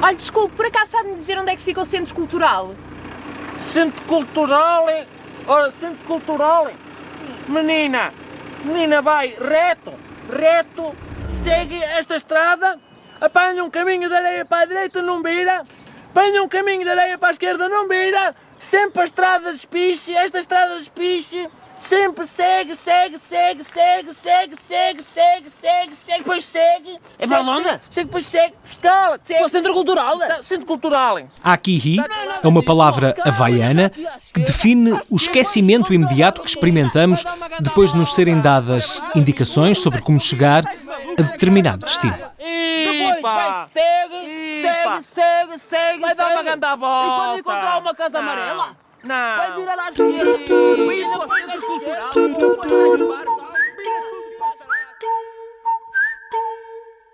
Olha, desculpe, por acaso sabe-me dizer onde é que fica o Centro Cultural? Centro Cultural, é- ora, Centro Cultural, é- menina, menina vai reto, reto, segue esta estrada, apanha um caminho de areia para a direita, não vira, apanha um caminho de areia para a esquerda, não vira, sempre a estrada despiche, esta estrada despiche, sempre segue, segue, segue, segue, segue, segue, segue, segue, segue, depois segue. É para segue, onde? segue, Segue, depois segue, escala, segue. O Centro Cultural? Centro Cultural. Akihi é uma palavra havaiana que define o esquecimento imediato que experimentamos depois de nos serem dadas indicações sobre como chegar a determinado destino. Depois vai, segue! Segue, segue, segue. Vai dar uma segue. grande E volta. quando encontrar uma casa Não. amarela, Não. vai virar à esquerda. E depois à esquerda.